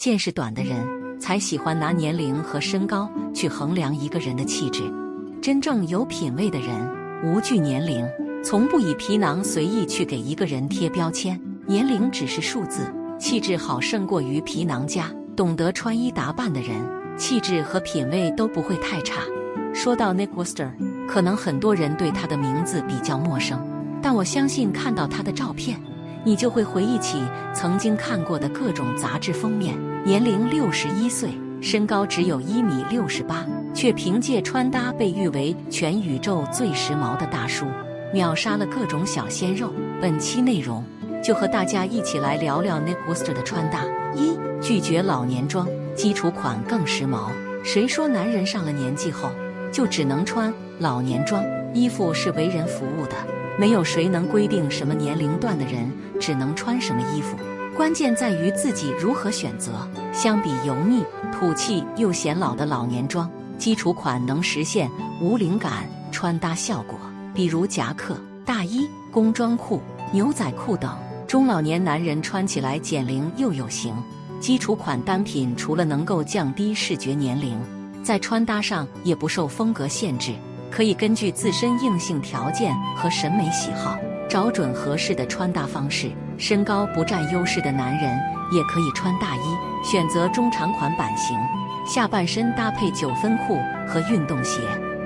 见识短的人才喜欢拿年龄和身高去衡量一个人的气质。真正有品位的人无惧年龄，从不以皮囊随意去给一个人贴标签。年龄只是数字，气质好胜过于皮囊家。懂得穿衣打扮的人，气质和品味都不会太差。说到 Nick Woster，可能很多人对他的名字比较陌生，但我相信看到他的照片。你就会回忆起曾经看过的各种杂志封面。年龄六十一岁，身高只有一米六十八，却凭借穿搭被誉为全宇宙最时髦的大叔，秒杀了各种小鲜肉。本期内容就和大家一起来聊聊 Nick Wooster 的穿搭。一、拒绝老年装，基础款更时髦。谁说男人上了年纪后就只能穿老年装？衣服是为人服务的。没有谁能规定什么年龄段的人只能穿什么衣服，关键在于自己如何选择。相比油腻、土气又显老的老年装，基础款能实现无灵感穿搭效果，比如夹克、大衣、工装裤、牛仔裤等。中老年男人穿起来减龄又有型。基础款单品除了能够降低视觉年龄，在穿搭上也不受风格限制。可以根据自身硬性条件和审美喜好，找准合适的穿搭方式。身高不占优势的男人也可以穿大衣，选择中长款版型，下半身搭配九分裤和运动鞋，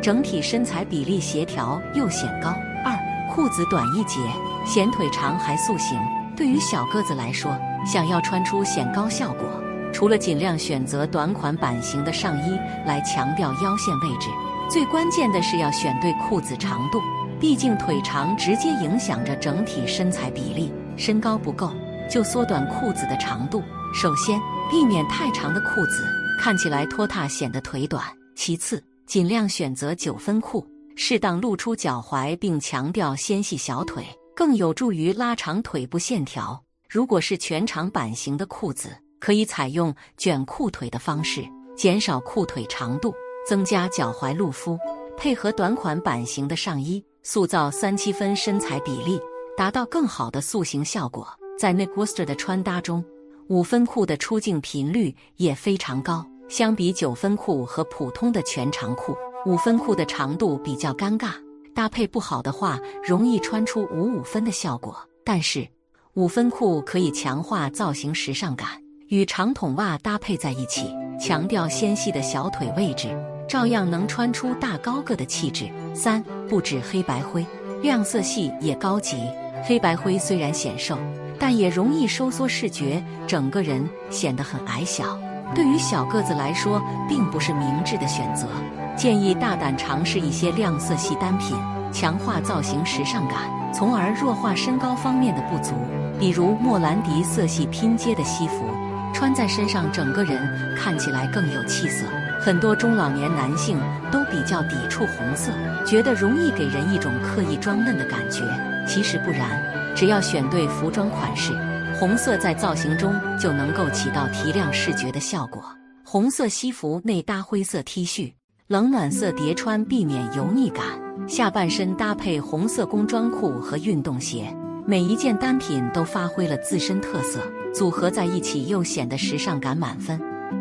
整体身材比例协调又显高。二，裤子短一截，显腿长还塑形。对于小个子来说，想要穿出显高效果，除了尽量选择短款版型的上衣来强调腰线位置。最关键的是要选对裤子长度，毕竟腿长直接影响着整体身材比例。身高不够，就缩短裤子的长度。首先，避免太长的裤子看起来拖沓，显得腿短；其次，尽量选择九分裤，适当露出脚踝，并强调纤细小腿，更有助于拉长腿部线条。如果是全长版型的裤子，可以采用卷裤腿的方式，减少裤腿长度。增加脚踝露肤，配合短款版型的上衣，塑造三七分身材比例，达到更好的塑形效果。在 Nick Wooster 的穿搭中，五分裤的出镜频率也非常高。相比九分裤和普通的全长裤，五分裤的长度比较尴尬，搭配不好的话，容易穿出五五分的效果。但是，五分裤可以强化造型时尚感，与长筒袜搭配在一起，强调纤细的小腿位置。照样能穿出大高个的气质。三不止黑白灰，亮色系也高级。黑白灰虽然显瘦，但也容易收缩视觉，整个人显得很矮小。对于小个子来说，并不是明智的选择。建议大胆尝试一些亮色系单品，强化造型时尚感，从而弱化身高方面的不足。比如莫兰迪色系拼接的西服，穿在身上，整个人看起来更有气色。很多中老年男性都比较抵触红色，觉得容易给人一种刻意装嫩的感觉。其实不然，只要选对服装款式，红色在造型中就能够起到提亮视觉的效果。红色西服内搭灰色 T 恤，冷暖色叠穿，避免油腻感。下半身搭配红色工装裤和运动鞋，每一件单品都发挥了自身特色，组合在一起又显得时尚感满分。